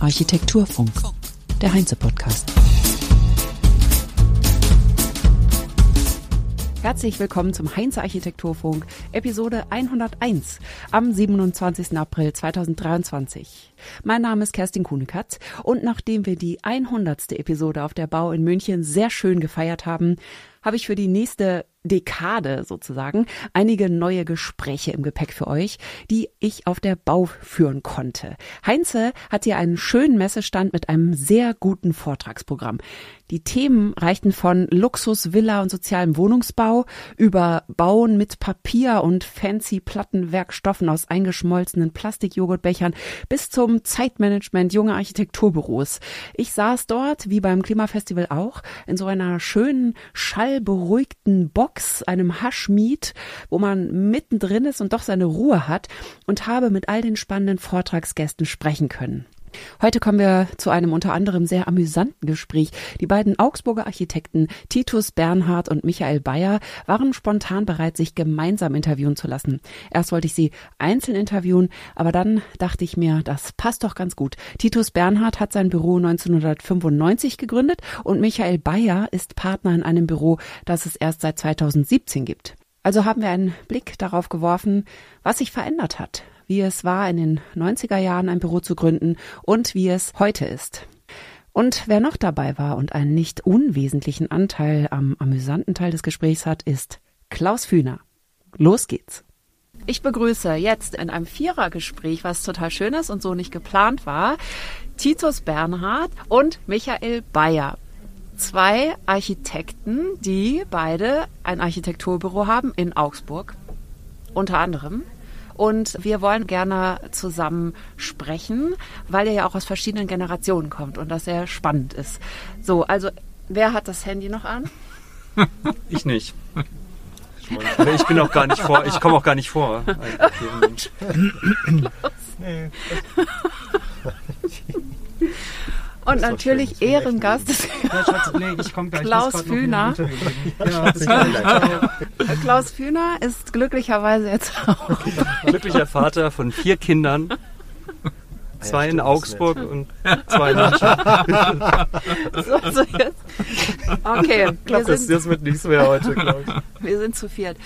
Architekturfunk. Architekturfunk, der Heinze-Podcast. Herzlich willkommen zum Heinze Architekturfunk, Episode 101 am 27. April 2023. Mein Name ist Kerstin Kuhnekatz und nachdem wir die 100. Episode auf der Bau in München sehr schön gefeiert haben, habe ich für die nächste Dekade sozusagen einige neue Gespräche im Gepäck für euch, die ich auf der Bau führen konnte. Heinze hat hier einen schönen Messestand mit einem sehr guten Vortragsprogramm. Die Themen reichten von Luxus, Villa und sozialem Wohnungsbau über Bauen mit Papier und fancy Plattenwerkstoffen aus eingeschmolzenen Plastikjoghurtbechern bis zum Zeitmanagement junger Architekturbüros. Ich saß dort, wie beim Klimafestival auch, in so einer schönen, schallberuhigten Box, einem Haschmiet, wo man mittendrin ist und doch seine Ruhe hat und habe mit all den spannenden Vortragsgästen sprechen können. Heute kommen wir zu einem unter anderem sehr amüsanten Gespräch. Die beiden Augsburger Architekten Titus Bernhard und Michael Bayer waren spontan bereit, sich gemeinsam interviewen zu lassen. Erst wollte ich sie einzeln interviewen, aber dann dachte ich mir, das passt doch ganz gut. Titus Bernhard hat sein Büro 1995 gegründet und Michael Bayer ist Partner in einem Büro, das es erst seit 2017 gibt. Also haben wir einen Blick darauf geworfen, was sich verändert hat, wie es war, in den 90er Jahren ein Büro zu gründen und wie es heute ist. Und wer noch dabei war und einen nicht unwesentlichen Anteil am amüsanten Teil des Gesprächs hat, ist Klaus Fühner. Los geht's. Ich begrüße jetzt in einem Vierergespräch, was total schön ist und so nicht geplant war, Titus Bernhard und Michael Bayer. Zwei Architekten, die beide ein Architekturbüro haben in Augsburg, unter anderem. Und wir wollen gerne zusammen sprechen, weil ihr ja auch aus verschiedenen Generationen kommt und das sehr spannend ist. So, also wer hat das Handy noch an? Ich nicht. Aber ich bin auch gar nicht vor, ich komme auch gar nicht vor. Und natürlich Ehrengast ist Klaus Fühner. Klaus Fühner ist glücklicherweise jetzt auch. Glücklicher Vater von vier Kindern. Zwei in Augsburg und zwei in München. so, so jetzt. Okay, wir das, sind, das wird nichts mehr heute, glaube ich. Wir sind zu viert.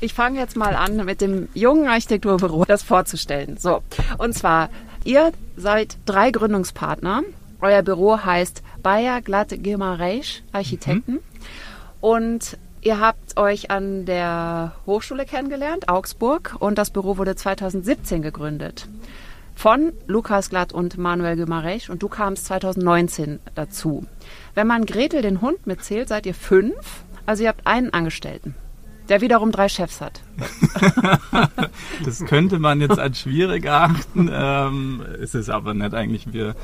Ich fange jetzt mal an, mit dem jungen Architekturbüro das vorzustellen. So, und zwar, ihr seid drei Gründungspartner euer Büro heißt Bayer Glatt Gimareisch Architekten. Mhm. Und ihr habt euch an der Hochschule kennengelernt, Augsburg, und das Büro wurde 2017 gegründet. Von Lukas Glatt und Manuel Gimareisch und du kamst 2019 dazu. Wenn man Gretel den Hund mitzählt, seid ihr fünf. Also ihr habt einen Angestellten der wiederum drei Chefs hat. das könnte man jetzt als schwierig erachten, ähm, ist es aber nicht eigentlich. Wir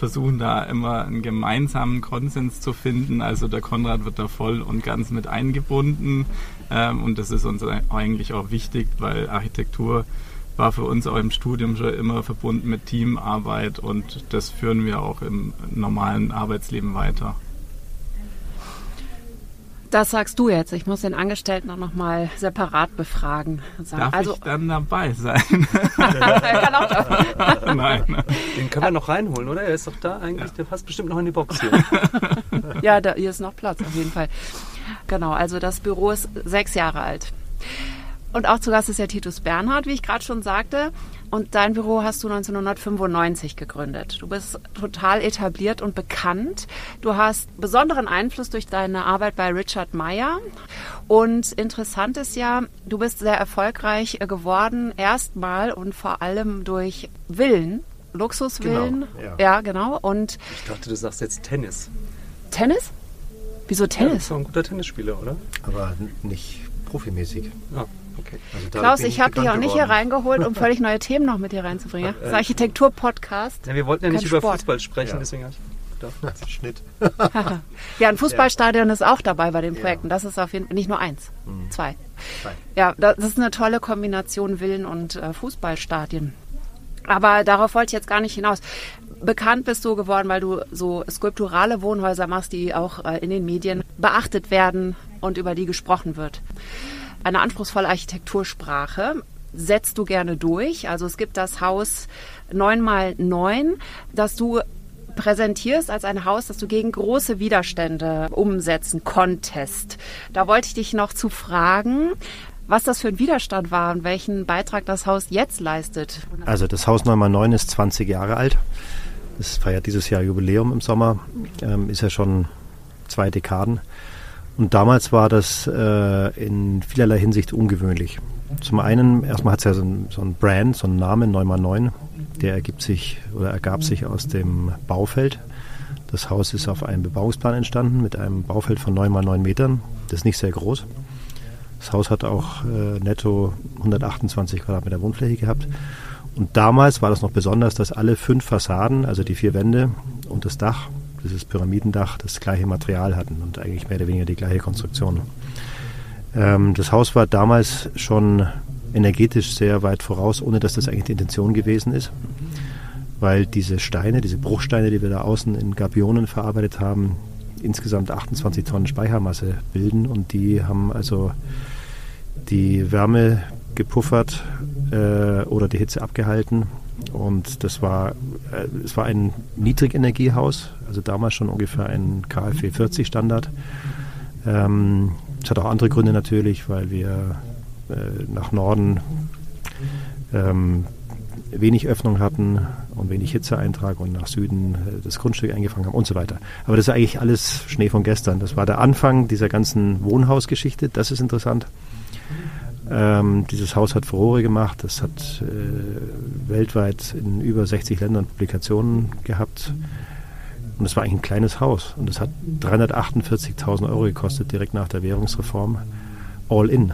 versuchen da immer einen gemeinsamen Konsens zu finden. Also der Konrad wird da voll und ganz mit eingebunden ähm, und das ist uns eigentlich auch wichtig, weil Architektur war für uns auch im Studium schon immer verbunden mit Teamarbeit und das führen wir auch im normalen Arbeitsleben weiter. Das sagst du jetzt. Ich muss den Angestellten auch noch mal separat befragen. Darf also, ich dann dabei sein? er kann auch da. Nein. Den können wir noch reinholen, oder? Er ist doch da eigentlich. Der passt bestimmt noch in die Box hier. ja, da, hier ist noch Platz auf jeden Fall. Genau, also das Büro ist sechs Jahre alt. Und auch zu Gast ist ja Titus Bernhard, wie ich gerade schon sagte. Und dein Büro hast du 1995 gegründet. Du bist total etabliert und bekannt. Du hast besonderen Einfluss durch deine Arbeit bei Richard Meyer. Und interessant ist ja, du bist sehr erfolgreich geworden, erstmal und vor allem durch Villen, Luxusvillen. Genau, ja. ja, genau. Und ich dachte, du sagst jetzt Tennis. Tennis? Wieso Tennis? Ja, du bist ein guter Tennisspieler, oder? Aber nicht profimäßig. Ja. Okay. Also Klaus, ich habe dich auch nicht geworden. hier reingeholt, um völlig neue Themen noch mit hier reinzubringen. Das ist Architektur-Podcast. Ja, wir wollten ja nicht über Sport. Fußball sprechen, ja. deswegen habe ich gedacht. Schnitt. ja, ein Fußballstadion ja. ist auch dabei bei den Projekten. Das ist auf jeden Fall nicht nur eins, mhm. zwei. zwei. Ja, das ist eine tolle Kombination Villen und äh, Fußballstadien. Aber darauf wollte ich jetzt gar nicht hinaus. Bekannt bist du geworden, weil du so skulpturale Wohnhäuser machst, die auch äh, in den Medien beachtet werden und über die gesprochen wird eine anspruchsvolle Architektursprache. setzt du gerne durch. Also es gibt das Haus 9x9, das du präsentierst als ein Haus, das du gegen große Widerstände umsetzen konntest. Da wollte ich dich noch zu fragen, was das für ein Widerstand war und welchen Beitrag das Haus jetzt leistet. Also das Haus 9x9 ist 20 Jahre alt. Es feiert dieses Jahr Jubiläum im Sommer, ähm, ist ja schon zwei Dekaden. Und damals war das äh, in vielerlei Hinsicht ungewöhnlich. Zum einen, erstmal hat es ja so ein, so Brand, so einen Namen, 9x9, der ergibt sich oder ergab sich aus dem Baufeld. Das Haus ist auf einem Bebauungsplan entstanden mit einem Baufeld von 9 x 9 Metern. Das ist nicht sehr groß. Das Haus hat auch äh, netto 128 Quadratmeter Wohnfläche gehabt. Und damals war das noch besonders, dass alle fünf Fassaden, also die vier Wände und das Dach, dieses Pyramidendach, das gleiche Material hatten und eigentlich mehr oder weniger die gleiche Konstruktion. Ähm, das Haus war damals schon energetisch sehr weit voraus, ohne dass das eigentlich die Intention gewesen ist. Weil diese Steine, diese Bruchsteine, die wir da außen in Gabionen verarbeitet haben, insgesamt 28 Tonnen Speichermasse bilden und die haben also die Wärme gepuffert äh, oder die Hitze abgehalten. Und das war, äh, es war ein Niedrigenergiehaus, also damals schon ungefähr ein KfW 40 Standard. Ähm, es hat auch andere Gründe natürlich, weil wir äh, nach Norden ähm, wenig Öffnung hatten und wenig Hitzeeintrag und nach Süden äh, das Grundstück eingefangen haben und so weiter. Aber das ist eigentlich alles Schnee von gestern. Das war der Anfang dieser ganzen Wohnhausgeschichte. Das ist interessant. Ähm, dieses Haus hat Furore gemacht. Es hat äh, weltweit in über 60 Ländern Publikationen gehabt. Und es war eigentlich ein kleines Haus. Und es hat 348.000 Euro gekostet, direkt nach der Währungsreform. All in.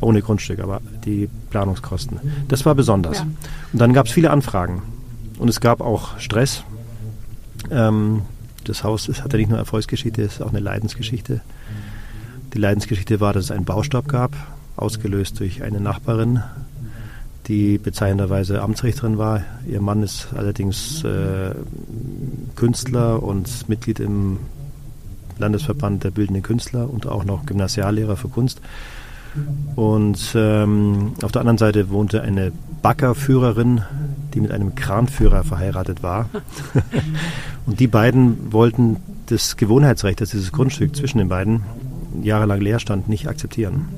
Ohne Grundstück, aber die Planungskosten. Das war besonders. Ja. Und dann gab es viele Anfragen. Und es gab auch Stress. Ähm, das Haus es hat ja nicht nur Erfolgsgeschichte, es ist auch eine Leidensgeschichte. Die Leidensgeschichte war, dass es einen Baustab gab, ausgelöst durch eine Nachbarin, die bezeichnenderweise Amtsrichterin war. Ihr Mann ist allerdings äh, Künstler und Mitglied im Landesverband der Bildenden Künstler und auch noch Gymnasiallehrer für Kunst. Und ähm, auf der anderen Seite wohnte eine Baggerführerin, die mit einem Kranführer verheiratet war. und die beiden wollten das Gewohnheitsrecht, dass dieses Grundstück zwischen den beiden jahrelang leer stand, nicht akzeptieren.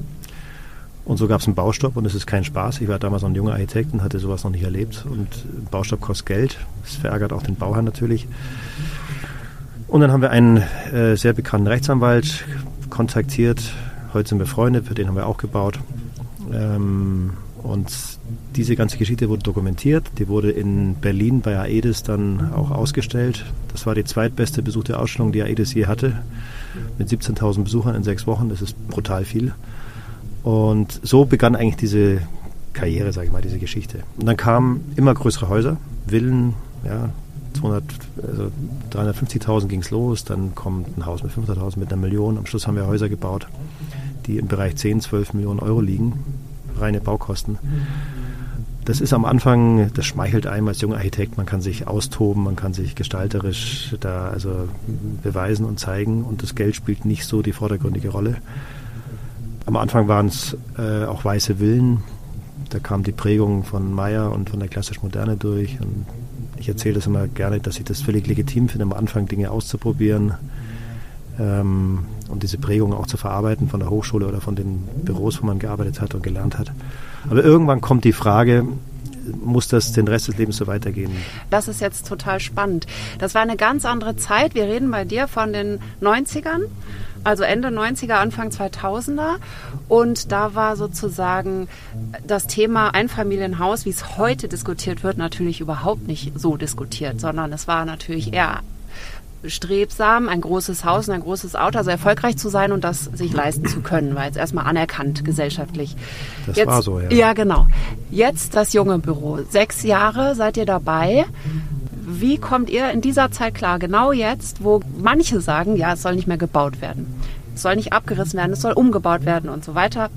Und so gab es einen Baustopp und es ist kein Spaß. Ich war damals noch ein junger Architekt und hatte sowas noch nicht erlebt. Und Baustopp kostet Geld. Das verärgert auch den Bauherrn natürlich. Und dann haben wir einen äh, sehr bekannten Rechtsanwalt kontaktiert. Heute sind wir Freunde, für den haben wir auch gebaut. Ähm, und diese ganze Geschichte wurde dokumentiert. Die wurde in Berlin bei AEDES dann auch ausgestellt. Das war die zweitbeste besuchte Ausstellung, die AEDES je hatte. Mit 17.000 Besuchern in sechs Wochen. Das ist brutal viel. Und so begann eigentlich diese Karriere, sage ich mal, diese Geschichte. Und dann kamen immer größere Häuser, Villen, ja, 200, also 350.000 ging es los, dann kommt ein Haus mit 500.000, mit einer Million. Am Schluss haben wir Häuser gebaut, die im Bereich 10, 12 Millionen Euro liegen, reine Baukosten. Das ist am Anfang, das schmeichelt einem als junger Architekt, man kann sich austoben, man kann sich gestalterisch da also beweisen und zeigen und das Geld spielt nicht so die vordergründige Rolle. Am Anfang waren es äh, auch weiße Villen. Da kam die Prägung von Meyer und von der klassisch Moderne durch. Und ich erzähle das immer gerne, dass ich das völlig legitim finde, am Anfang Dinge auszuprobieren ähm, und diese Prägung auch zu verarbeiten von der Hochschule oder von den Büros, wo man gearbeitet hat und gelernt hat. Aber irgendwann kommt die Frage, muss das den Rest des Lebens so weitergehen? Das ist jetzt total spannend. Das war eine ganz andere Zeit. Wir reden bei dir von den 90ern also Ende 90er, Anfang 2000er. Und da war sozusagen das Thema Einfamilienhaus, wie es heute diskutiert wird, natürlich überhaupt nicht so diskutiert, sondern es war natürlich eher strebsam, ein großes Haus und ein großes Auto, also erfolgreich zu sein und das sich leisten zu können, war jetzt erstmal anerkannt gesellschaftlich. Das jetzt, war so, ja. Ja, genau. Jetzt das junge Büro. Sechs Jahre seid ihr dabei. Wie kommt ihr in dieser Zeit klar, genau jetzt, wo manche sagen, ja, es soll nicht mehr gebaut werden, es soll nicht abgerissen werden, es soll umgebaut werden und so weiter.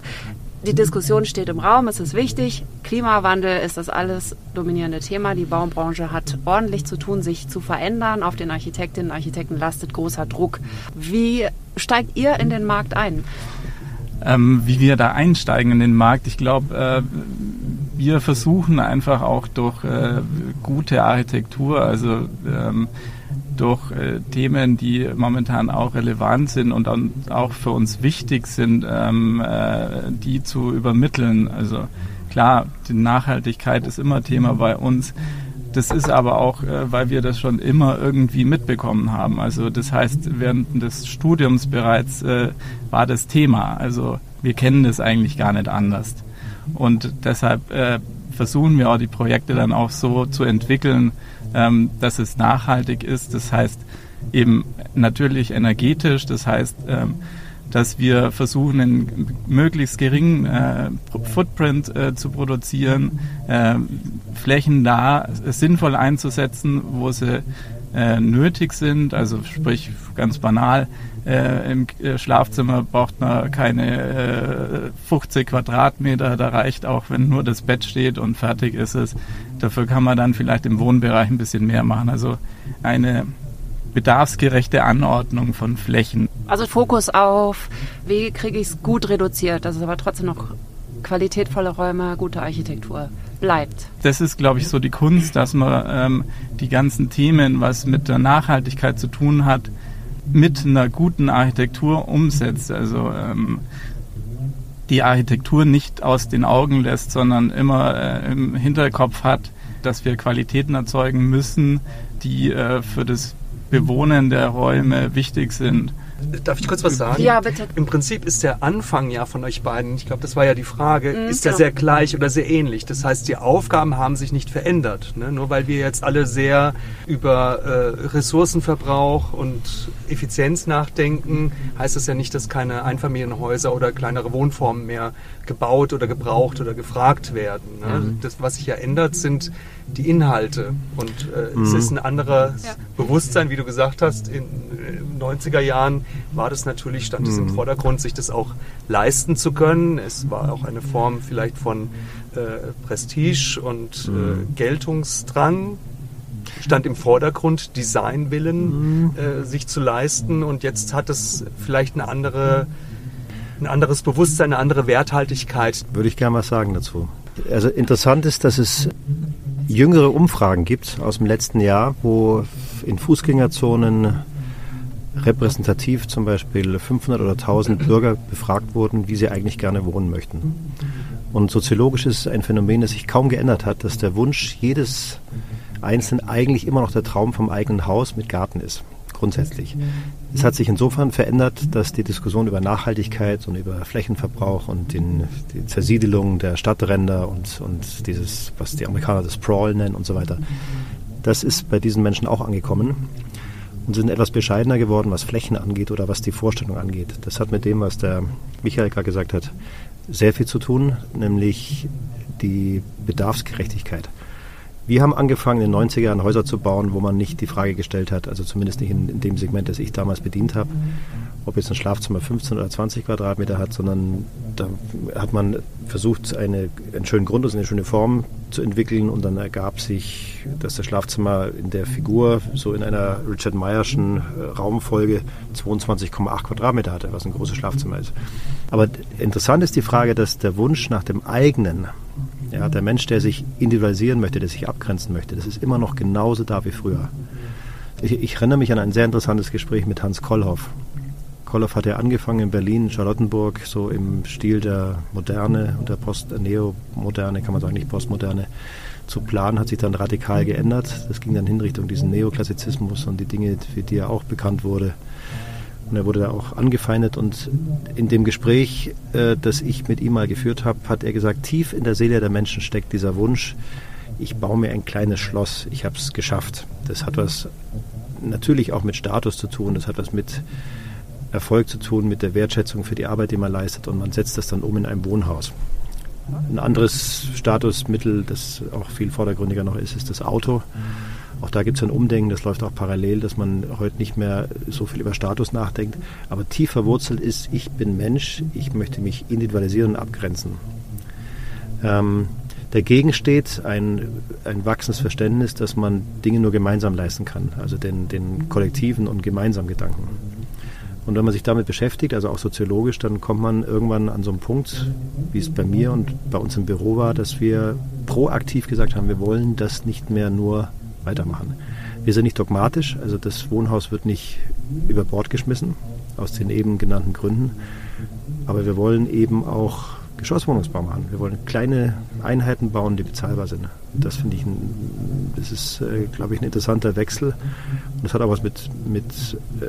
Die Diskussion steht im Raum, es ist wichtig. Klimawandel ist das alles dominierende Thema. Die Baubranche hat ordentlich zu tun, sich zu verändern. Auf den Architektinnen und Architekten lastet großer Druck. Wie steigt ihr in den Markt ein? ähm, wie wir da einsteigen in den Markt. Ich glaube, äh, wir versuchen einfach auch durch äh, gute Architektur, also ähm, durch äh, Themen, die momentan auch relevant sind und auch für uns wichtig sind, ähm, äh, die zu übermitteln. Also klar, die Nachhaltigkeit ist immer Thema bei uns. Das ist aber auch, äh, weil wir das schon immer irgendwie mitbekommen haben. Also das heißt, während des Studiums bereits äh, war das Thema. Also wir kennen das eigentlich gar nicht anders. Und deshalb äh, versuchen wir auch die Projekte dann auch so zu entwickeln, ähm, dass es nachhaltig ist. Das heißt eben natürlich energetisch. Das heißt, ähm, dass wir versuchen, einen möglichst geringen äh, Footprint äh, zu produzieren, äh, Flächen da sinnvoll einzusetzen, wo sie äh, nötig sind. Also sprich ganz banal, äh, im äh, Schlafzimmer braucht man keine 50 Quadratmeter, da reicht auch, wenn nur das Bett steht und fertig ist es. Dafür kann man dann vielleicht im Wohnbereich ein bisschen mehr machen. Also eine bedarfsgerechte Anordnung von Flächen. Also Fokus auf, wie kriege ich es gut reduziert, dass es aber trotzdem noch qualitätvolle Räume, gute Architektur bleibt. Das ist, glaube ich, so die Kunst, dass man ähm, die ganzen Themen, was mit der Nachhaltigkeit zu tun hat, mit einer guten Architektur umsetzt. Also ähm, die Architektur nicht aus den Augen lässt, sondern immer äh, im Hinterkopf hat, dass wir Qualitäten erzeugen müssen, die äh, für das Bewohnen der Räume wichtig sind. Darf ich kurz was sagen? Ja, bitte. Im Prinzip ist der Anfang ja von euch beiden, ich glaube, das war ja die Frage, mhm, ist genau. sehr gleich oder sehr ähnlich? Das heißt, die Aufgaben haben sich nicht verändert. Ne? Nur weil wir jetzt alle sehr über äh, Ressourcenverbrauch und Effizienz nachdenken, heißt das ja nicht, dass keine Einfamilienhäuser oder kleinere Wohnformen mehr gebaut oder gebraucht oder gefragt werden. Ne? Mhm. Das, was sich ja ändert, sind die Inhalte. Und äh, mhm. es ist ein anderes ja. Bewusstsein, wie du gesagt hast. In den äh, 90er Jahren war das natürlich, stand es im mhm. Vordergrund, sich das auch leisten zu können. Es war auch eine Form vielleicht von äh, Prestige und äh, mhm. Geltungsdrang, stand im Vordergrund, Designwillen mhm. äh, sich zu leisten und jetzt hat es vielleicht eine andere, ein anderes Bewusstsein, eine andere Werthaltigkeit. Würde ich gerne was sagen dazu. Also interessant ist, dass es jüngere Umfragen gibt aus dem letzten Jahr, wo in Fußgängerzonen repräsentativ zum Beispiel 500 oder 1000 Bürger befragt wurden, wie sie eigentlich gerne wohnen möchten. Und soziologisch ist es ein Phänomen, das sich kaum geändert hat, dass der Wunsch jedes Einzelnen eigentlich immer noch der Traum vom eigenen Haus mit Garten ist grundsätzlich. Es hat sich insofern verändert, dass die Diskussion über Nachhaltigkeit und über Flächenverbrauch und den, die Zersiedelung der Stadtränder und, und dieses, was die Amerikaner das Sprawl nennen und so weiter, das ist bei diesen Menschen auch angekommen und sind etwas bescheidener geworden, was Flächen angeht oder was die Vorstellung angeht. Das hat mit dem, was der Michael gerade gesagt hat, sehr viel zu tun, nämlich die Bedarfsgerechtigkeit. Wir haben angefangen, in den 90er Jahren Häuser zu bauen, wo man nicht die Frage gestellt hat, also zumindest nicht in, in dem Segment, das ich damals bedient habe, ob jetzt ein Schlafzimmer 15 oder 20 Quadratmeter hat, sondern da hat man versucht, eine, einen schönen Grundriss, eine schöne Form zu entwickeln und dann ergab sich, dass das Schlafzimmer in der Figur so in einer Richard Meyerschen äh, Raumfolge 22,8 Quadratmeter hatte, was ein großes Schlafzimmer ist. Aber interessant ist die Frage, dass der Wunsch nach dem eigenen ja, der Mensch, der sich individualisieren möchte, der sich abgrenzen möchte, das ist immer noch genauso da wie früher. Ich, ich erinnere mich an ein sehr interessantes Gespräch mit Hans Kollhoff. Kollhoff hat ja angefangen in Berlin, Charlottenburg, so im Stil der Moderne und der Post äh, Neomoderne, kann man sagen, nicht Postmoderne, zu planen, hat sich dann radikal geändert. Das ging dann hin Richtung diesen Neoklassizismus und die Dinge, für die er auch bekannt wurde. Und er wurde da auch angefeindet. Und in dem Gespräch, äh, das ich mit ihm mal geführt habe, hat er gesagt, tief in der Seele der Menschen steckt dieser Wunsch, ich baue mir ein kleines Schloss, ich habe es geschafft. Das hat was natürlich auch mit Status zu tun, das hat was mit Erfolg zu tun, mit der Wertschätzung für die Arbeit, die man leistet und man setzt das dann um in ein Wohnhaus. Ein anderes Statusmittel, das auch viel vordergründiger noch ist, ist das Auto. Auch da gibt es ein Umdenken, das läuft auch parallel, dass man heute nicht mehr so viel über Status nachdenkt. Aber tief verwurzelt ist, ich bin Mensch, ich möchte mich individualisieren und abgrenzen. Ähm, dagegen steht ein, ein wachsendes Verständnis, dass man Dinge nur gemeinsam leisten kann, also den, den kollektiven und gemeinsamen Gedanken. Und wenn man sich damit beschäftigt, also auch soziologisch, dann kommt man irgendwann an so einen Punkt, wie es bei mir und bei uns im Büro war, dass wir proaktiv gesagt haben, wir wollen das nicht mehr nur weitermachen. Wir sind nicht dogmatisch, also das Wohnhaus wird nicht über Bord geschmissen, aus den eben genannten Gründen. Aber wir wollen eben auch Geschosswohnungsbau machen. Wir wollen kleine Einheiten bauen, die bezahlbar sind. Das finde ich, ein, das ist, äh, glaube ich, ein interessanter Wechsel. Und das hat auch was mit, mit äh,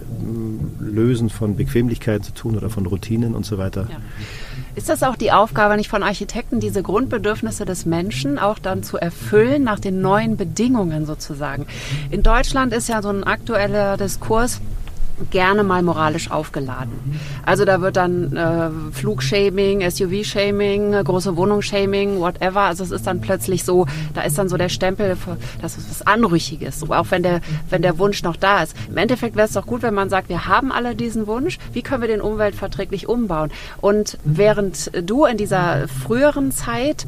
Lösen von Bequemlichkeiten zu tun oder von Routinen und so weiter. Ja. Ist das auch die Aufgabe nicht von Architekten, diese Grundbedürfnisse des Menschen auch dann zu erfüllen nach den neuen Bedingungen sozusagen? In Deutschland ist ja so ein aktueller Diskurs, gerne mal moralisch aufgeladen. Also da wird dann äh, Flugshaming, SUV-Shaming, große Wohnungsshaming, whatever. Also es ist dann plötzlich so, da ist dann so der Stempel, das ist was Anrüchiges, auch wenn der, wenn der Wunsch noch da ist. Im Endeffekt wäre es doch gut, wenn man sagt, wir haben alle diesen Wunsch, wie können wir den umweltverträglich umbauen? Und während du in dieser früheren Zeit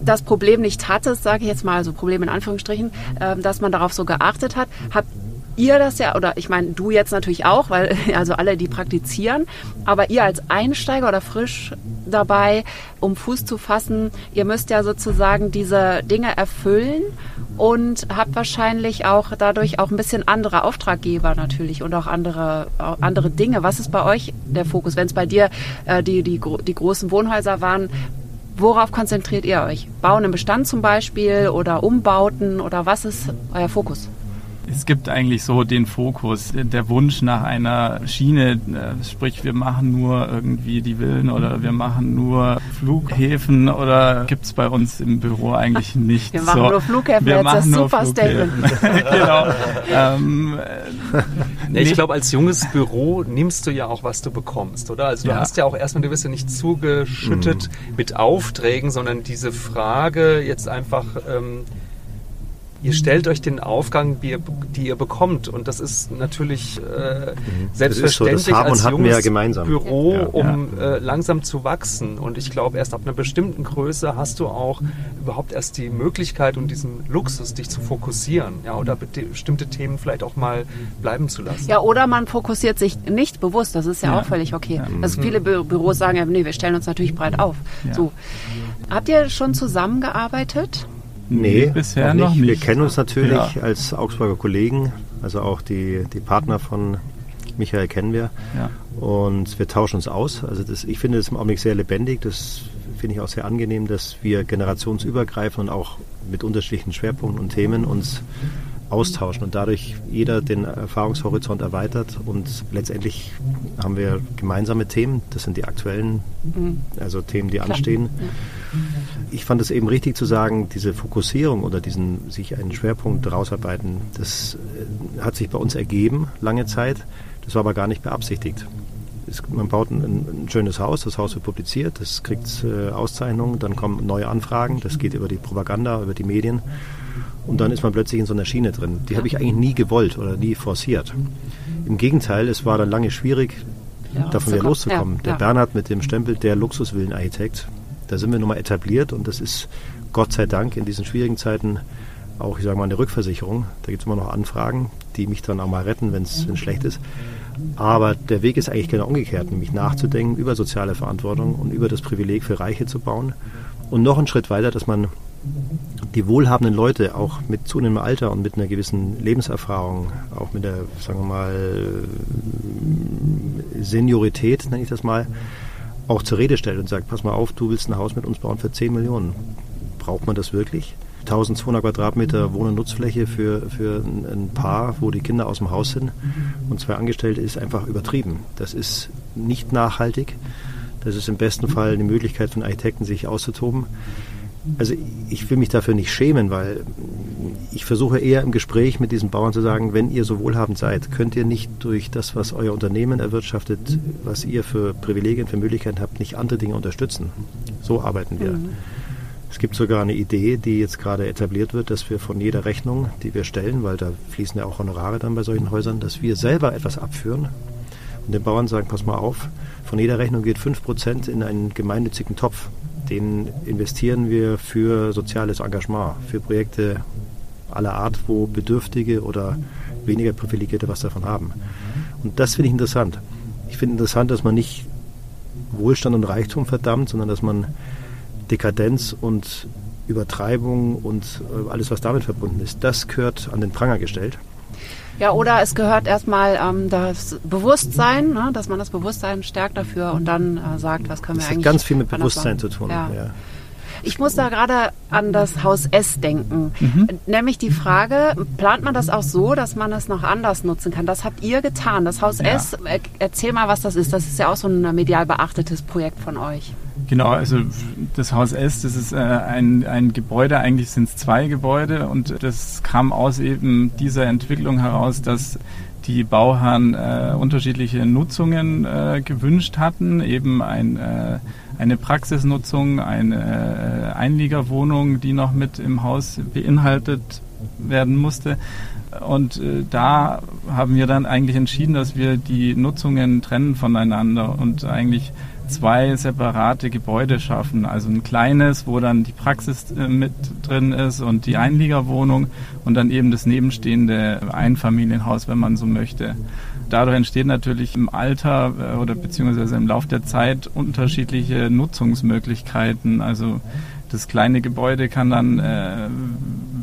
das Problem nicht hattest, sage ich jetzt mal, so Problem in Anführungsstrichen, äh, dass man darauf so geachtet hat, habt ihr das ja, oder ich meine, du jetzt natürlich auch, weil also alle, die praktizieren, aber ihr als Einsteiger oder frisch dabei, um Fuß zu fassen, ihr müsst ja sozusagen diese Dinge erfüllen und habt wahrscheinlich auch dadurch auch ein bisschen andere Auftraggeber natürlich und auch andere, andere Dinge. Was ist bei euch der Fokus? Wenn es bei dir äh, die, die, die großen Wohnhäuser waren, worauf konzentriert ihr euch? Bauen im Bestand zum Beispiel oder Umbauten oder was ist euer Fokus? Es gibt eigentlich so den Fokus, der Wunsch nach einer Schiene, äh, sprich wir machen nur irgendwie die Villen oder wir machen nur Flughäfen oder gibt es bei uns im Büro eigentlich nicht. Wir machen so. nur Flughäfen, wir machen das super Statement. genau. ähm, nee, ich glaube, als junges Büro nimmst du ja auch, was du bekommst, oder? Also du ja. hast ja auch erstmal, du wirst ja nicht zugeschüttet mhm. mit Aufträgen, sondern diese Frage jetzt einfach... Ähm, ihr stellt euch den Aufgang, die ihr, die ihr bekommt. Und das ist natürlich äh, selbstverständlich so, als junges ja Büro, ja, um ja. Äh, langsam zu wachsen. Und ich glaube, erst ab einer bestimmten Größe hast du auch überhaupt erst die Möglichkeit und diesen Luxus, dich zu fokussieren. Ja, oder bestimmte Themen vielleicht auch mal bleiben zu lassen. Ja, oder man fokussiert sich nicht bewusst. Das ist ja, auch völlig okay. Also viele Bü Büros sagen ja, nee, wir stellen uns natürlich breit auf. So. Habt ihr schon zusammengearbeitet? Nee, bisher noch nicht. Wir kennen uns natürlich ja. als Augsburger Kollegen, also auch die, die Partner von Michael kennen wir. Ja. Und wir tauschen uns aus. Also das, ich finde das im Augenblick sehr lebendig. Das finde ich auch sehr angenehm, dass wir generationsübergreifend und auch mit unterschiedlichen Schwerpunkten und Themen uns austauschen und dadurch jeder den Erfahrungshorizont erweitert und letztendlich haben wir gemeinsame Themen, das sind die aktuellen, mhm. also Themen, die Klar. anstehen. Ich fand es eben richtig zu sagen, diese Fokussierung oder diesen sich einen Schwerpunkt rausarbeiten, das äh, hat sich bei uns ergeben lange Zeit, das war aber gar nicht beabsichtigt. man baut ein, ein, schönes Haus, das Haus wird publiziert, das kriegt äh, Auszeichnungen, dann kommen neue Anfragen, das geht über die Propaganda, über die Medien und dann ist man plötzlich in so einer Schiene drin. Die habe ich eigentlich nie gewollt oder nie forciert. Im Gegenteil, es war dann lange schwierig, ja, davon wieder loszukommen. Ja, der ja. Bernhard mit dem Stempel der Luxusvillenarchitekt, da sind wir nun mal etabliert und das ist Gott sei Dank in diesen schwierigen Zeiten auch, ich sage mal, eine Rückversicherung. Da gibt es immer noch Anfragen, die mich dann auch mal retten, wenn es schlecht ist. Aber der Weg ist eigentlich genau umgekehrt, nämlich nachzudenken über soziale Verantwortung und über das Privileg für Reiche zu bauen. Und noch einen Schritt weiter, dass man die wohlhabenden Leute auch mit zunehmendem Alter und mit einer gewissen Lebenserfahrung, auch mit der, sagen wir mal, Seniorität, nenne ich das mal, auch zur Rede stellt und sagt, pass mal auf, du willst ein Haus mit uns bauen für 10 Millionen. Braucht man das wirklich? 1200 Quadratmeter Wohn- und Nutzfläche für, für ein Paar, wo die Kinder aus dem Haus sind und zwei Angestellte ist einfach übertrieben. Das ist nicht nachhaltig. Das ist im besten Fall eine Möglichkeit von Architekten, sich auszutoben. Also ich will mich dafür nicht schämen, weil ich versuche eher im Gespräch mit diesen Bauern zu sagen, wenn ihr so wohlhabend seid, könnt ihr nicht durch das, was euer Unternehmen erwirtschaftet, was ihr für Privilegien, für Möglichkeiten habt, nicht andere Dinge unterstützen. So arbeiten wir. Mhm. Es gibt sogar eine Idee, die jetzt gerade etabliert wird, dass wir von jeder Rechnung, die wir stellen, weil da fließen ja auch Honorare dann bei solchen Häusern, dass wir selber etwas abführen und den Bauern sagen, pass mal auf, von jeder Rechnung geht 5% in einen gemeinnützigen Topf den investieren wir für soziales Engagement, für Projekte aller Art, wo Bedürftige oder weniger Privilegierte was davon haben. Und das finde ich interessant. ich finde interessant, dass man nicht Wohlstand und Reichtum verdammt, sondern dass man Dekadenz und Übertreibung und äh, alles, was damit verbunden ist, das gehört an den Pranger gestellt. Ja, oder es gehört erstmal ähm, das Bewusstsein, ne, dass man das Bewusstsein stärkt dafür und dann äh, sagt, was können das wir eigentlich. Das hat ganz viel mit Bewusstsein zu tun. Ja. Ja. Ich muss da gerade an das Haus S denken. Mhm. Nämlich die Frage, plant man das auch so, dass man es noch anders nutzen kann? Das habt ihr getan. Das Haus ja. S, erzähl mal, was das ist. Das ist ja auch so ein medial beachtetes Projekt von euch. Genau, also das Haus S, das ist äh, ein, ein Gebäude, eigentlich sind es zwei Gebäude und das kam aus eben dieser Entwicklung heraus, dass die Bauherren äh, unterschiedliche Nutzungen äh, gewünscht hatten, eben ein, äh, eine Praxisnutzung, eine äh, Einliegerwohnung, die noch mit im Haus beinhaltet werden musste. Und äh, da haben wir dann eigentlich entschieden, dass wir die Nutzungen trennen voneinander und eigentlich zwei separate Gebäude schaffen. Also ein kleines, wo dann die Praxis äh, mit drin ist und die Einliegerwohnung und dann eben das nebenstehende Einfamilienhaus, wenn man so möchte. Dadurch entstehen natürlich im Alter äh, oder beziehungsweise im Laufe der Zeit unterschiedliche Nutzungsmöglichkeiten. Also das kleine Gebäude kann dann, äh,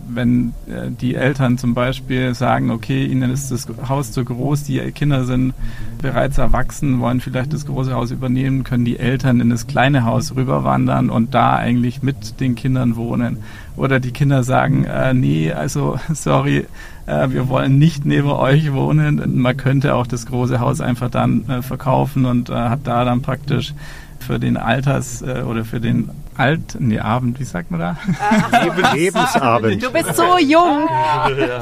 wenn äh, die Eltern zum Beispiel sagen, okay, ihnen ist das Haus zu groß, die Kinder sind bereits erwachsen, wollen vielleicht das große Haus übernehmen, können die Eltern in das kleine Haus rüberwandern und da eigentlich mit den Kindern wohnen. Oder die Kinder sagen, äh, nee, also sorry, äh, wir wollen nicht neben euch wohnen. Man könnte auch das große Haus einfach dann äh, verkaufen und äh, hat da dann praktisch für den Alters- äh, oder für den Alt, nee, Abend, wie sagt man da? Leben, Lebensabend. Du bist so jung.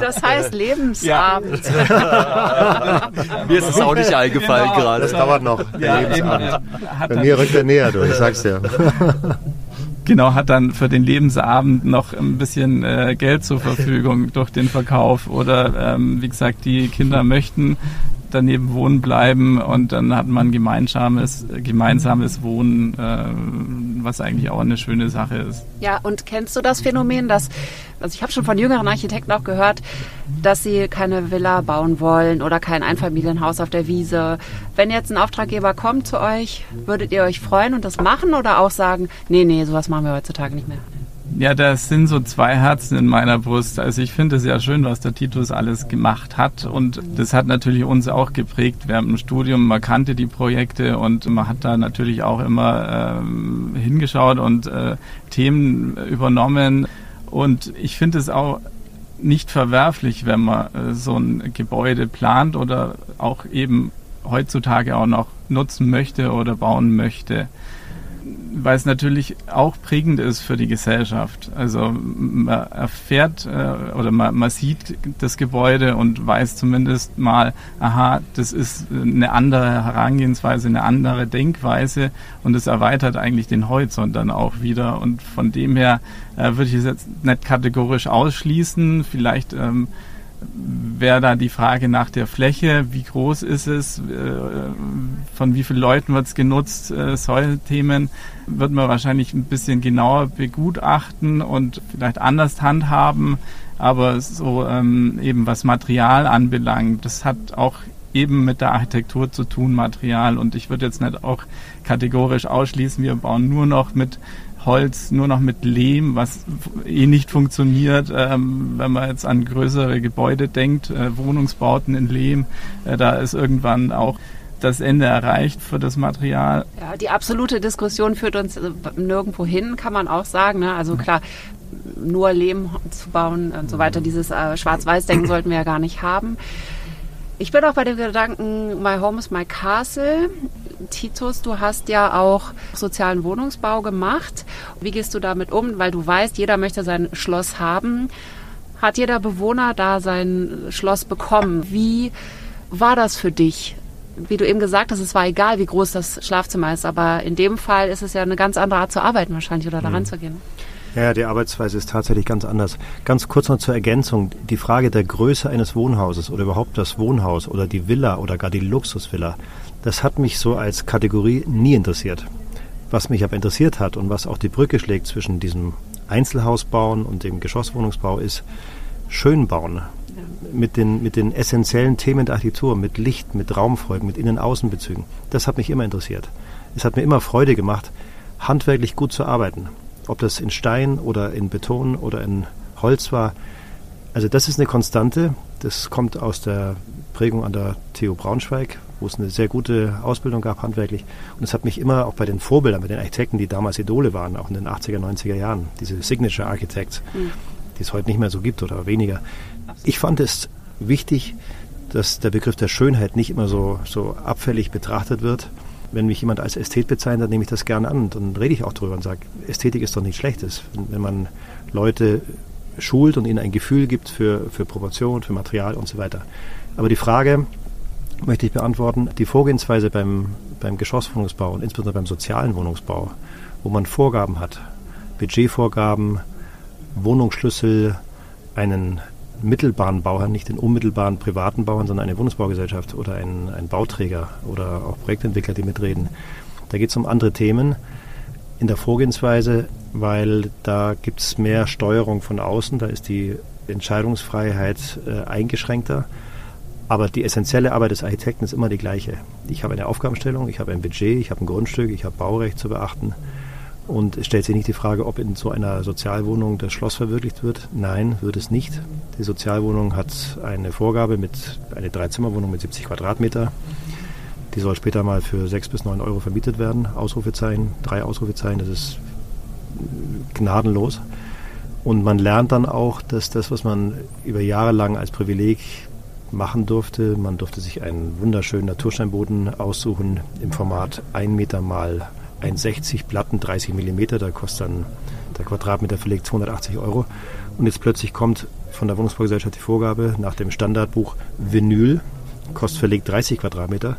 Das heißt Lebensabend. Ja. mir ist es auch nicht eingefallen genau. gerade. Das dauert noch, der Lebensabend. Bei mir rückt er näher, du, ich sag's dir. Genau, hat dann für den Lebensabend noch ein bisschen äh, Geld zur Verfügung durch den Verkauf. Oder ähm, wie gesagt, die Kinder möchten daneben wohnen bleiben und dann hat man gemeinsames, gemeinsames Wohnen, äh, was eigentlich auch eine schöne Sache ist. Ja, und kennst du das Phänomen, dass, also ich habe schon von jüngeren Architekten auch gehört, dass sie keine Villa bauen wollen oder kein Einfamilienhaus auf der Wiese. Wenn jetzt ein Auftraggeber kommt zu euch, würdet ihr euch freuen und das machen oder auch sagen, nee, nee, sowas machen wir heutzutage nicht mehr? Ja, das sind so zwei Herzen in meiner Brust. Also ich finde es ja schön, was der Titus alles gemacht hat und das hat natürlich uns auch geprägt während dem Studium. Man kannte die Projekte und man hat da natürlich auch immer ähm, hingeschaut und äh, Themen übernommen und ich finde es auch nicht verwerflich, wenn man äh, so ein Gebäude plant oder auch eben heutzutage auch noch nutzen möchte oder bauen möchte weil es natürlich auch prägend ist für die Gesellschaft. Also man erfährt äh, oder man, man sieht das Gebäude und weiß zumindest mal, aha, das ist eine andere Herangehensweise, eine andere Denkweise und es erweitert eigentlich den Horizont dann auch wieder. Und von dem her äh, würde ich es jetzt nicht kategorisch ausschließen. Vielleicht ähm, wäre da die Frage nach der Fläche, wie groß ist es, äh, von wie vielen Leuten wird es genutzt, äh, solche Themen wird man wahrscheinlich ein bisschen genauer begutachten und vielleicht anders handhaben. Aber so ähm, eben was Material anbelangt, das hat auch eben mit der Architektur zu tun, Material. Und ich würde jetzt nicht auch kategorisch ausschließen, wir bauen nur noch mit Holz, nur noch mit Lehm, was eh nicht funktioniert. Ähm, wenn man jetzt an größere Gebäude denkt, äh, Wohnungsbauten in Lehm, äh, da ist irgendwann auch das Ende erreicht für das Material. Ja, die absolute Diskussion führt uns äh, nirgendwo hin, kann man auch sagen. Ne? Also klar, nur Lehm zu bauen und so weiter, dieses äh, Schwarz-Weiß-Denken sollten wir ja gar nicht haben. Ich bin auch bei dem Gedanken, My Home is My Castle. Titus, du hast ja auch sozialen Wohnungsbau gemacht. Wie gehst du damit um? Weil du weißt, jeder möchte sein Schloss haben. Hat jeder Bewohner da sein Schloss bekommen? Wie war das für dich? Wie du eben gesagt hast, es war egal, wie groß das Schlafzimmer ist, aber in dem Fall ist es ja eine ganz andere Art zu arbeiten wahrscheinlich oder daran mhm. zu gehen. Ja, die Arbeitsweise ist tatsächlich ganz anders. Ganz kurz noch zur Ergänzung. Die Frage der Größe eines Wohnhauses oder überhaupt das Wohnhaus oder die Villa oder gar die Luxusvilla, das hat mich so als Kategorie nie interessiert. Was mich aber interessiert hat und was auch die Brücke schlägt zwischen diesem Einzelhausbauen und dem Geschosswohnungsbau ist, schön bauen. mit den, mit den essentiellen Themen der Architektur, mit Licht, mit Raumfolgen, mit Innen-Außen-Bezügen. Das hat mich immer interessiert. Es hat mir immer Freude gemacht, handwerklich gut zu arbeiten. Ob das in Stein oder in Beton oder in Holz war. Also das ist eine Konstante. Das kommt aus der Prägung an der TU Braunschweig, wo es eine sehr gute Ausbildung gab, handwerklich. Und es hat mich immer auch bei den Vorbildern, bei den Architekten, die damals Idole waren, auch in den 80er, 90er Jahren, diese Signature Architects, mhm. die es heute nicht mehr so gibt oder weniger. Ich fand es wichtig, dass der Begriff der Schönheit nicht immer so, so abfällig betrachtet wird. Wenn mich jemand als Ästhet bezeichnet, dann nehme ich das gerne an dann rede ich auch drüber und sage, Ästhetik ist doch nichts Schlechtes. Wenn, wenn man Leute schult und ihnen ein Gefühl gibt für, für Proportion, für Material und so weiter. Aber die Frage möchte ich beantworten, die Vorgehensweise beim, beim Geschosswohnungsbau und insbesondere beim sozialen Wohnungsbau, wo man Vorgaben hat, Budgetvorgaben, Wohnungsschlüssel, einen mittelbaren Bauherrn, nicht den unmittelbaren privaten Bauern, sondern eine Wohnungsbaugesellschaft oder einen, einen Bauträger oder auch Projektentwickler, die mitreden. Da geht es um andere Themen in der Vorgehensweise, weil da gibt es mehr Steuerung von außen, da ist die Entscheidungsfreiheit äh, eingeschränkter. Aber die essentielle Arbeit des Architekten ist immer die gleiche. Ich habe eine Aufgabenstellung, ich habe ein Budget, ich habe ein Grundstück, ich habe Baurecht zu beachten. Und es stellt sich nicht die Frage, ob in so einer Sozialwohnung das Schloss verwirklicht wird. Nein, wird es nicht. Die Sozialwohnung hat eine Vorgabe mit einer Dreizimmerwohnung mit 70 Quadratmeter. Die soll später mal für 6 bis 9 Euro vermietet werden. Ausrufezeichen, drei Ausrufezeichen, das ist gnadenlos. Und man lernt dann auch, dass das, was man über Jahre lang als Privileg machen durfte, man durfte sich einen wunderschönen Natursteinboden aussuchen im Format 1 Meter mal 1,60 Platten, 30 Millimeter, da kostet dann der Quadratmeter verlegt 280 Euro. Und jetzt plötzlich kommt von der Wohnungsbaugesellschaft die Vorgabe nach dem Standardbuch Vinyl, kostet verlegt 30 Quadratmeter.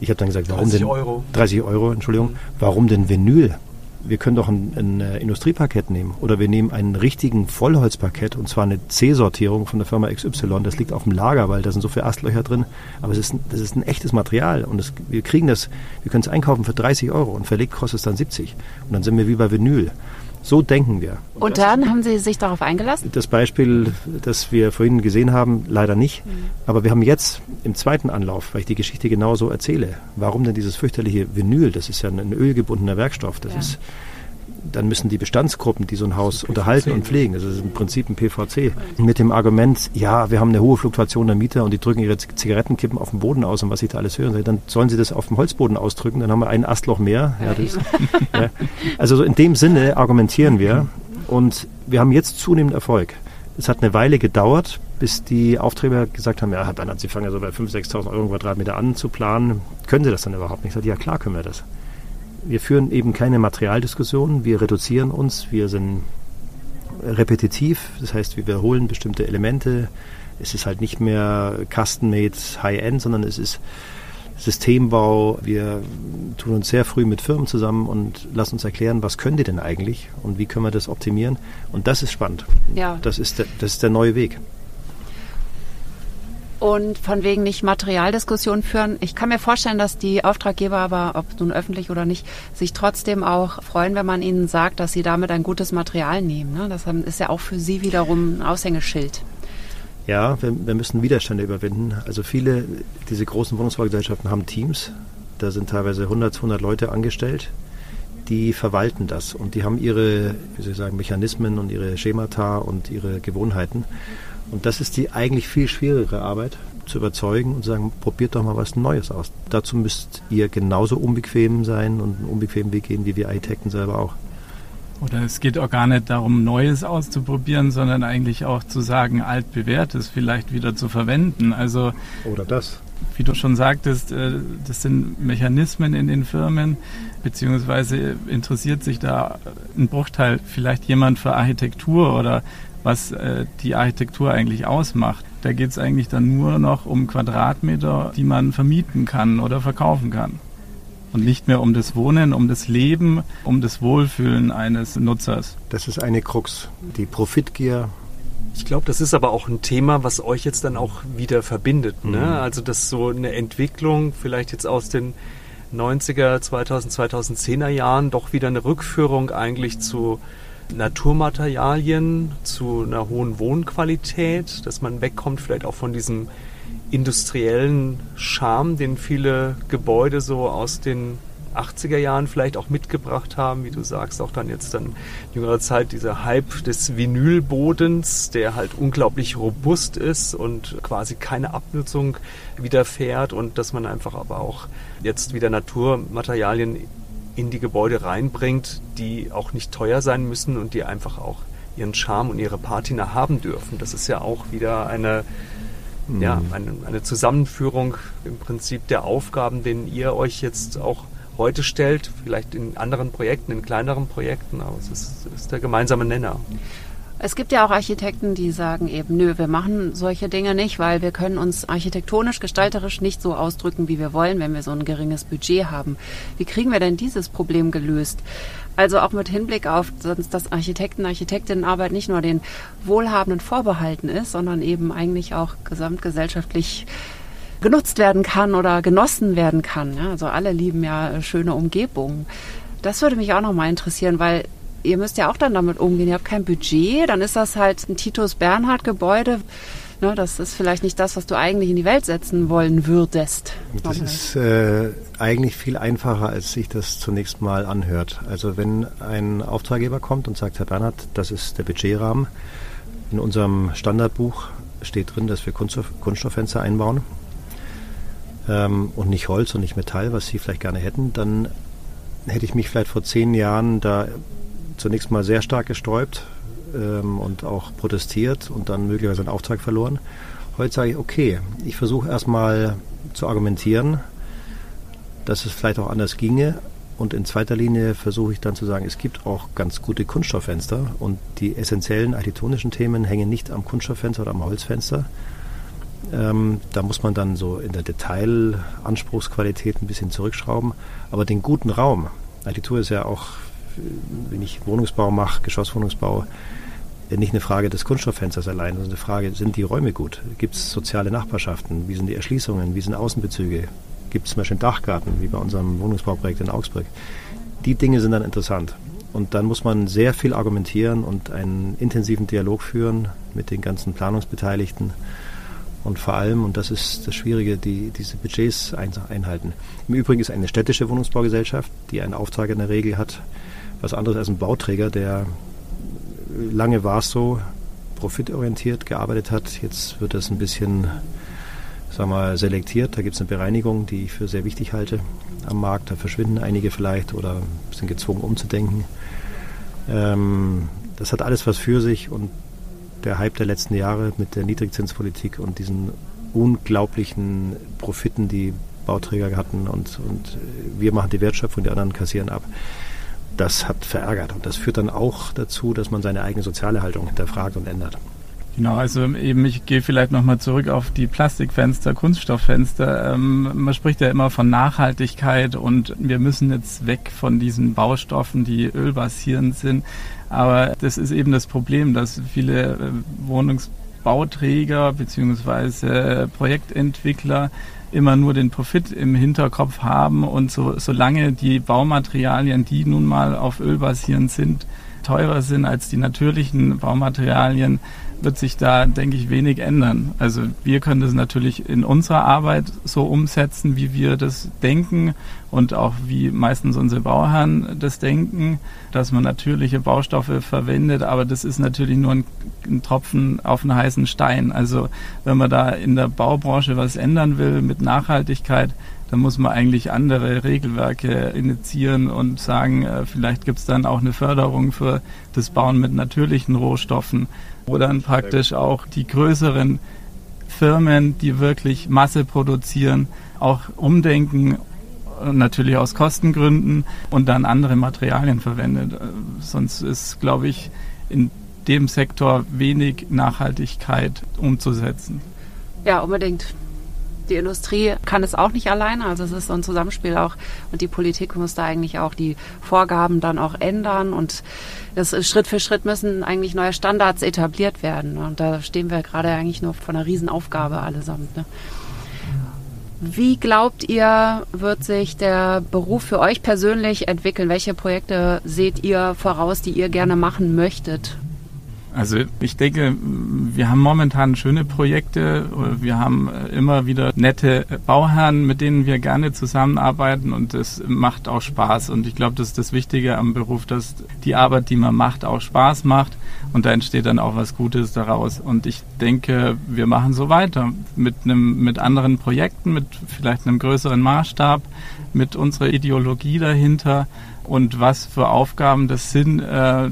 Ich habe dann gesagt, warum 30 denn? Euro. 30 Euro, Entschuldigung. Warum denn Vinyl? Wir können doch ein, ein äh, Industrieparkett nehmen oder wir nehmen einen richtigen Vollholzparkett und zwar eine C-Sortierung von der Firma XY. Das liegt auf dem Lager, weil da sind so viele Astlöcher drin. Aber es ist, das ist ein echtes Material und das, wir kriegen das, wir können es einkaufen für 30 Euro und verlegt kostet es dann 70. Und dann sind wir wie bei Vinyl. So denken wir. Und, und dann haben Sie sich darauf eingelassen? Das Beispiel, das wir vorhin gesehen haben, leider nicht. Mhm. Aber wir haben jetzt im zweiten Anlauf, weil ich die Geschichte genau so erzähle, warum denn dieses fürchterliche Vinyl, das ist ja ein ölgebundener Werkstoff, das ja. ist dann müssen die Bestandsgruppen, die so ein Haus unterhalten und pflegen, das ist im Prinzip ein PVC, mit dem Argument, ja, wir haben eine hohe Fluktuation der Mieter und die drücken ihre Zigarettenkippen auf dem Boden aus und was ich da alles höre, dann sollen sie das auf dem Holzboden ausdrücken, dann haben wir ein Astloch mehr. Ja, das, ja. Also so in dem Sinne argumentieren wir und wir haben jetzt zunehmend Erfolg. Es hat eine Weile gedauert, bis die Aufträge gesagt haben, ja, dann hat sie fangen ja so bei 5.000, 6.000 Euro Quadratmeter an zu planen. Können sie das dann überhaupt nicht? Ich sage, ja klar können wir das wir führen eben keine Materialdiskussion, wir reduzieren uns, wir sind repetitiv, das heißt, wir wiederholen bestimmte Elemente. Es ist halt nicht mehr custom-made High-End, sondern es ist Systembau. Wir tun uns sehr früh mit Firmen zusammen und lassen uns erklären, was können die denn eigentlich und wie können wir das optimieren. Und das ist spannend. Ja. Das ist der, das ist der neue Weg und von wegen nicht Materialdiskussionen führen. Ich kann mir vorstellen, dass die Auftraggeber aber, ob nun öffentlich oder nicht, sich trotzdem auch freuen, wenn man ihnen sagt, dass sie damit ein gutes Material nehmen. Ne? Das ist ja auch für sie wiederum ein Aushängeschild. Ja, wir, wir müssen Widerstände überwinden. Also viele, diese großen Wohnungsbaugesellschaften haben Teams. Da sind teilweise 100, 200 Leute angestellt die verwalten das und die haben ihre, wie soll ich sagen, Mechanismen und ihre Schemata und ihre Gewohnheiten. Und das ist die eigentlich viel schwierigere Arbeit, zu überzeugen und zu sagen, probiert doch mal was Neues aus. Dazu müsst ihr genauso unbequem sein und einen unbequemen Weg gehen, wie wir Architekten selber auch. Oder es geht auch gar nicht darum, Neues auszuprobieren, sondern eigentlich auch zu sagen, altbewährtes vielleicht wieder zu verwenden. Also oder das. Wie du schon sagtest, äh, das sind Mechanismen in den Firmen, beziehungsweise interessiert sich da ein Bruchteil vielleicht jemand für Architektur oder was äh, die Architektur eigentlich ausmacht. Da geht es eigentlich dann nur noch um Quadratmeter, die man vermieten kann oder verkaufen kann. Und nicht mehr um das Wohnen, um das Leben, um das Wohlfühlen eines Nutzers. Das ist eine Krux. Die Profitgier ich glaube, das ist aber auch ein Thema, was euch jetzt dann auch wieder verbindet. Ne? Mhm. Also dass so eine Entwicklung vielleicht jetzt aus den 90er, 2000, 2010er Jahren doch wieder eine Rückführung eigentlich zu Naturmaterialien zu einer hohen Wohnqualität, dass man wegkommt vielleicht auch von diesem industriellen Charme, den viele Gebäude so aus den 80er Jahren vielleicht auch mitgebracht haben, wie du sagst, auch dann jetzt dann in jüngerer Zeit dieser Hype des Vinylbodens, der halt unglaublich robust ist und quasi keine Abnutzung widerfährt und dass man einfach aber auch jetzt wieder Naturmaterialien in die Gebäude reinbringt, die auch nicht teuer sein müssen und die einfach auch ihren Charme und ihre Patina haben dürfen. Das ist ja auch wieder eine ja, mhm. eine, eine Zusammenführung im Prinzip der Aufgaben, denen ihr euch jetzt auch heute stellt, vielleicht in anderen Projekten, in kleineren Projekten, aber es ist, ist der gemeinsame Nenner. Es gibt ja auch Architekten, die sagen eben, nö, wir machen solche Dinge nicht, weil wir können uns architektonisch, gestalterisch nicht so ausdrücken, wie wir wollen, wenn wir so ein geringes Budget haben. Wie kriegen wir denn dieses Problem gelöst? Also auch mit Hinblick auf, dass Architekten, Architektinnenarbeit nicht nur den Wohlhabenden vorbehalten ist, sondern eben eigentlich auch gesamtgesellschaftlich genutzt werden kann oder genossen werden kann. Also alle lieben ja schöne Umgebungen. Das würde mich auch noch mal interessieren, weil ihr müsst ja auch dann damit umgehen. Ihr habt kein Budget, dann ist das halt ein Titus Bernhard Gebäude. Ne, das ist vielleicht nicht das, was du eigentlich in die Welt setzen wollen würdest. Das ist äh, eigentlich viel einfacher, als sich das zunächst mal anhört. Also wenn ein Auftraggeber kommt und sagt, Herr Bernhard, das ist der Budgetrahmen. In unserem Standardbuch steht drin, dass wir Kunststoff, Kunststofffenster einbauen ähm, und nicht Holz und nicht Metall, was Sie vielleicht gerne hätten, dann hätte ich mich vielleicht vor zehn Jahren da zunächst mal sehr stark gesträubt ähm, und auch protestiert und dann möglicherweise einen Auftrag verloren. Heute sage ich, okay, ich versuche erstmal zu argumentieren, dass es vielleicht auch anders ginge. Und in zweiter Linie versuche ich dann zu sagen, es gibt auch ganz gute Kunststofffenster und die essentiellen architektonischen Themen hängen nicht am Kunststofffenster oder am Holzfenster, ähm, da muss man dann so in der Detailanspruchsqualität ein bisschen zurückschrauben. Aber den guten Raum, Architektur ist ja auch, wenn ich Wohnungsbau mache, Geschosswohnungsbau, nicht eine Frage des Kunststofffensters allein, sondern eine Frage, sind die Räume gut? Gibt es soziale Nachbarschaften? Wie sind die Erschließungen? Wie sind Außenbezüge? Gibt es zum Beispiel einen Dachgarten, wie bei unserem Wohnungsbauprojekt in Augsburg? Die Dinge sind dann interessant. Und dann muss man sehr viel argumentieren und einen intensiven Dialog führen mit den ganzen Planungsbeteiligten und vor allem, und das ist das Schwierige, die, diese Budgets einhalten. Im Übrigen ist eine städtische Wohnungsbaugesellschaft, die einen Auftrag in der Regel hat, was anderes als ein Bauträger, der lange war es so, profitorientiert gearbeitet hat. Jetzt wird das ein bisschen sagen wir, selektiert. Da gibt es eine Bereinigung, die ich für sehr wichtig halte am Markt. Da verschwinden einige vielleicht oder sind gezwungen umzudenken. Ähm, das hat alles was für sich und der Hype der letzten Jahre mit der Niedrigzinspolitik und diesen unglaublichen Profiten, die Bauträger hatten und, und wir machen die Wertschöpfung, die anderen kassieren ab. Das hat verärgert und das führt dann auch dazu, dass man seine eigene soziale Haltung hinterfragt und ändert. Genau, also eben, ich gehe vielleicht nochmal zurück auf die Plastikfenster, Kunststofffenster. Ähm, man spricht ja immer von Nachhaltigkeit und wir müssen jetzt weg von diesen Baustoffen, die ölbasierend sind. Aber das ist eben das Problem, dass viele äh, Wohnungsbauträger bzw. Projektentwickler immer nur den Profit im Hinterkopf haben und so, solange die Baumaterialien, die nun mal auf Öl basierend sind, teurer sind als die natürlichen Baumaterialien, wird sich da, denke ich, wenig ändern. Also wir können das natürlich in unserer Arbeit so umsetzen, wie wir das denken und auch wie meistens unsere Bauherren das denken, dass man natürliche Baustoffe verwendet, aber das ist natürlich nur ein, ein Tropfen auf einen heißen Stein. Also wenn man da in der Baubranche was ändern will mit Nachhaltigkeit, dann muss man eigentlich andere Regelwerke initiieren und sagen, äh, vielleicht gibt es dann auch eine Förderung für das Bauen mit natürlichen Rohstoffen wo dann praktisch auch die größeren Firmen, die wirklich Masse produzieren, auch umdenken, natürlich aus Kostengründen und dann andere Materialien verwendet. Sonst ist, glaube ich, in dem Sektor wenig Nachhaltigkeit umzusetzen. Ja, unbedingt die Industrie kann es auch nicht alleine. Also es ist so ein Zusammenspiel auch und die Politik muss da eigentlich auch die Vorgaben dann auch ändern und das Schritt für Schritt müssen eigentlich neue Standards etabliert werden. Und da stehen wir gerade eigentlich nur vor einer Riesenaufgabe allesamt. Ne? Wie glaubt ihr, wird sich der Beruf für euch persönlich entwickeln? Welche Projekte seht ihr voraus, die ihr gerne machen möchtet? Also ich denke, wir haben momentan schöne Projekte. Wir haben immer wieder nette Bauherren, mit denen wir gerne zusammenarbeiten und es macht auch Spaß. Und ich glaube, das ist das Wichtige am Beruf, dass die Arbeit, die man macht, auch Spaß macht und da entsteht dann auch was Gutes daraus. Und ich denke, wir machen so weiter mit einem, mit anderen Projekten, mit vielleicht einem größeren Maßstab, mit unserer Ideologie dahinter. Und was für Aufgaben das sind, äh,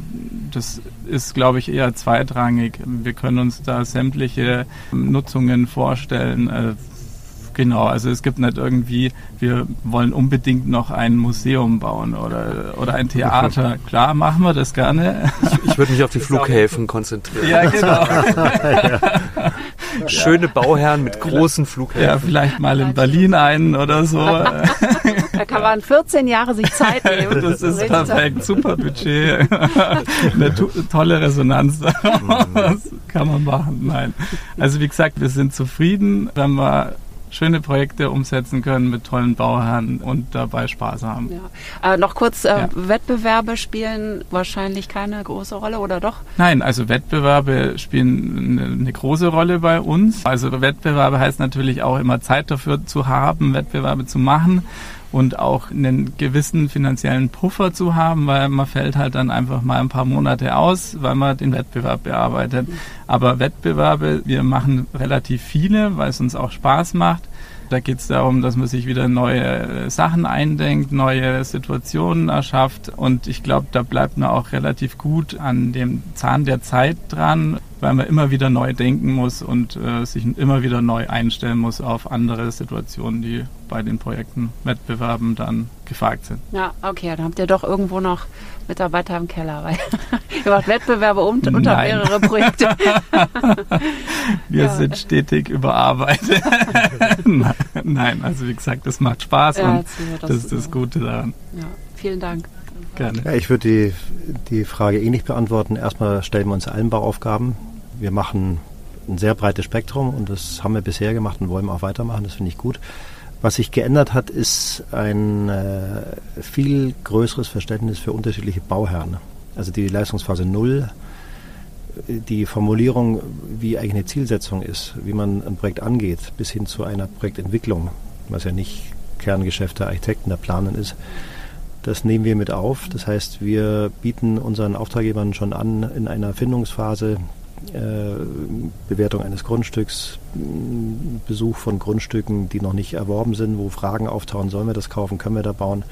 das ist, glaube ich, eher zweitrangig. Wir können uns da sämtliche Nutzungen vorstellen. Äh, genau, also es gibt nicht irgendwie, wir wollen unbedingt noch ein Museum bauen oder, oder ein Theater. Klar, machen wir das gerne. Ich, ich würde mich auf die Flughäfen konzentrieren. Ja, genau. Schöne Bauherren mit großen Flughäfen. Ja, vielleicht mal in Berlin einen oder so. Da kann man 14 Jahre sich Zeit nehmen. Das ist perfekt, super Budget, eine tolle Resonanz. Das kann man machen. Nein. Also wie gesagt, wir sind zufrieden, wenn wir schöne Projekte umsetzen können mit tollen Bauherren und dabei Spaß haben. Ja. Äh, noch kurz, äh, ja. Wettbewerbe spielen wahrscheinlich keine große Rolle oder doch? Nein, also Wettbewerbe spielen eine, eine große Rolle bei uns. Also Wettbewerbe heißt natürlich auch immer Zeit dafür zu haben, Wettbewerbe zu machen und auch einen gewissen finanziellen Puffer zu haben, weil man fällt halt dann einfach mal ein paar Monate aus, weil man den Wettbewerb bearbeitet. Aber Wettbewerbe, wir machen relativ viele, weil es uns auch Spaß macht. Da geht es darum, dass man sich wieder neue Sachen eindenkt, neue Situationen erschafft. Und ich glaube, da bleibt man auch relativ gut an dem Zahn der Zeit dran, weil man immer wieder neu denken muss und äh, sich immer wieder neu einstellen muss auf andere Situationen, die bei den Projekten, Wettbewerben dann gefragt sind. Ja, okay, dann habt ihr doch irgendwo noch Mitarbeiter im Keller, weil ihr macht Wettbewerbe um, unter Nein. mehrere Projekte. Wir ja. sind stetig überarbeitet. Nein, also wie gesagt, das macht Spaß ja, und das, das, ist das Gute daran. Ja, vielen Dank. Gerne. Ja, ich würde die, die Frage ähnlich beantworten. Erstmal stellen wir uns allen Bauaufgaben. Wir machen ein sehr breites Spektrum und das haben wir bisher gemacht und wollen auch weitermachen. Das finde ich gut. Was sich geändert hat, ist ein äh, viel größeres Verständnis für unterschiedliche Bauherren. Also die Leistungsphase Null, die Formulierung, wie eigentlich eine Zielsetzung ist, wie man ein Projekt angeht, bis hin zu einer Projektentwicklung, was ja nicht Kerngeschäft der Architekten, der Planen ist. Das nehmen wir mit auf. Das heißt, wir bieten unseren Auftraggebern schon an, in einer Findungsphase Bewertung eines Grundstücks, Besuch von Grundstücken, die noch nicht erworben sind, wo Fragen auftauchen, sollen wir das kaufen, können wir da bauen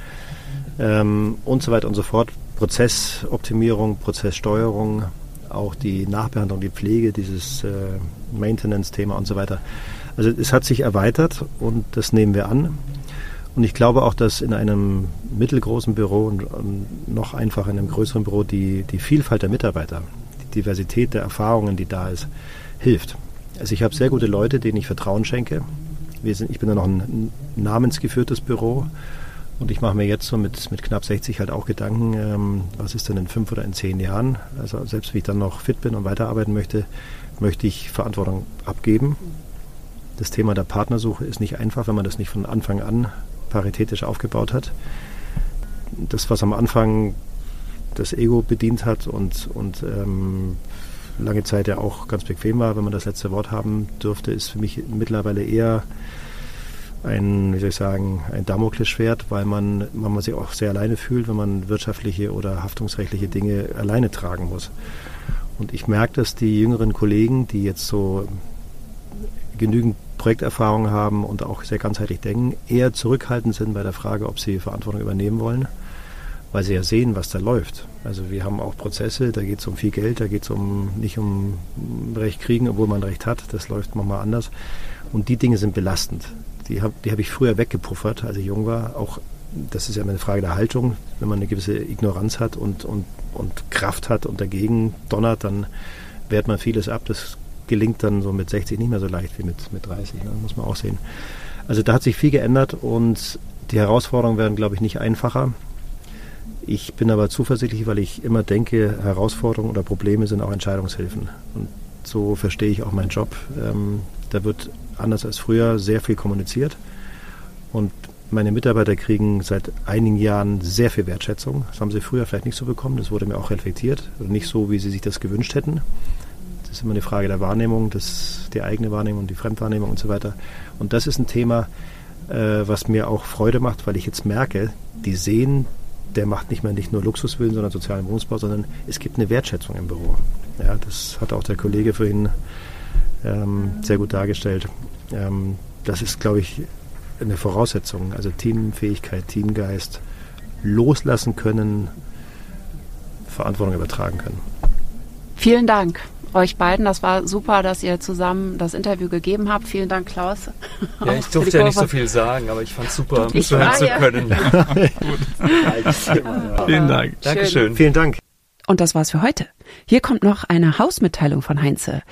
ähm, und so weiter und so fort. Prozessoptimierung, Prozesssteuerung, auch die Nachbehandlung, die Pflege, dieses äh, Maintenance-Thema und so weiter. Also es hat sich erweitert und das nehmen wir an. Und ich glaube auch, dass in einem mittelgroßen Büro und, und noch einfacher in einem größeren Büro die, die Vielfalt der Mitarbeiter, Diversität der Erfahrungen, die da ist, hilft. Also ich habe sehr gute Leute, denen ich Vertrauen schenke. Sind, ich bin ja noch ein namensgeführtes Büro und ich mache mir jetzt so mit, mit knapp 60 halt auch Gedanken, ähm, was ist denn in fünf oder in zehn Jahren? Also selbst wenn ich dann noch fit bin und weiterarbeiten möchte, möchte ich Verantwortung abgeben. Das Thema der Partnersuche ist nicht einfach, wenn man das nicht von Anfang an paritätisch aufgebaut hat. Das, was am Anfang das Ego bedient hat und, und ähm, lange Zeit ja auch ganz bequem war, wenn man das letzte Wort haben durfte, ist für mich mittlerweile eher ein, wie soll ich sagen, ein Damoklesschwert, weil man, man sich auch sehr alleine fühlt, wenn man wirtschaftliche oder haftungsrechtliche Dinge alleine tragen muss. Und ich merke, dass die jüngeren Kollegen, die jetzt so genügend Projekterfahrung haben und auch sehr ganzheitlich denken, eher zurückhaltend sind bei der Frage, ob sie Verantwortung übernehmen wollen weil sie ja sehen, was da läuft. Also wir haben auch Prozesse, da geht es um viel Geld, da geht es um, nicht um Recht kriegen, obwohl man Recht hat, das läuft manchmal anders. Und die Dinge sind belastend. Die habe die hab ich früher weggepuffert, als ich jung war. Auch das ist ja eine Frage der Haltung. Wenn man eine gewisse Ignoranz hat und, und, und Kraft hat und dagegen donnert, dann wehrt man vieles ab. Das gelingt dann so mit 60 nicht mehr so leicht wie mit, mit 30, ne? muss man auch sehen. Also da hat sich viel geändert und die Herausforderungen werden, glaube ich, nicht einfacher. Ich bin aber zuversichtlich, weil ich immer denke, Herausforderungen oder Probleme sind auch Entscheidungshilfen. Und so verstehe ich auch meinen Job. Ähm, da wird anders als früher sehr viel kommuniziert. Und meine Mitarbeiter kriegen seit einigen Jahren sehr viel Wertschätzung. Das haben sie früher vielleicht nicht so bekommen. Das wurde mir auch reflektiert. Und nicht so, wie sie sich das gewünscht hätten. Das ist immer eine Frage der Wahrnehmung, das, die eigene Wahrnehmung, die Fremdwahrnehmung und so weiter. Und das ist ein Thema, äh, was mir auch Freude macht, weil ich jetzt merke, die sehen, der macht nicht mehr nicht nur Luxuswillen, sondern sozialen Wohnungsbau, sondern es gibt eine Wertschätzung im Büro. Ja, das hat auch der Kollege vorhin ähm, sehr gut dargestellt. Ähm, das ist, glaube ich, eine Voraussetzung. Also Teamfähigkeit, Teamgeist, loslassen können, Verantwortung übertragen können. Vielen Dank euch beiden. Das war super, dass ihr zusammen das Interview gegeben habt. Vielen Dank, Klaus. Ja, ich durfte ja nicht so viel sagen, aber ich fand es super, zuhören zu können. Vielen Dank. Dankeschön. Vielen Dank. Und das war's für heute. Hier kommt noch eine Hausmitteilung von Heinze.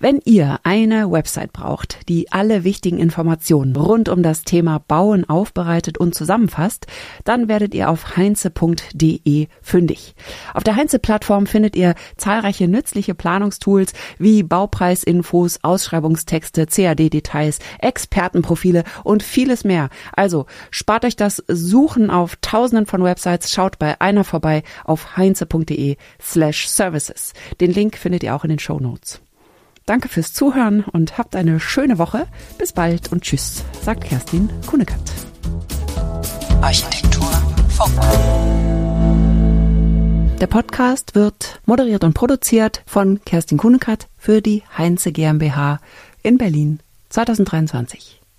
Wenn ihr eine Website braucht, die alle wichtigen Informationen rund um das Thema Bauen aufbereitet und zusammenfasst, dann werdet ihr auf heinze.de fündig. Auf der Heinze-Plattform findet ihr zahlreiche nützliche Planungstools wie Baupreisinfos, Ausschreibungstexte, CAD-Details, Expertenprofile und vieles mehr. Also spart euch das Suchen auf tausenden von Websites, schaut bei einer vorbei auf heinze.de slash services. Den Link findet ihr auch in den Show Notes. Danke fürs Zuhören und habt eine schöne Woche. Bis bald und tschüss, sagt Kerstin Kunekat. Architektur Funk. Der Podcast wird moderiert und produziert von Kerstin Kunekat für die Heinze GmbH in Berlin 2023.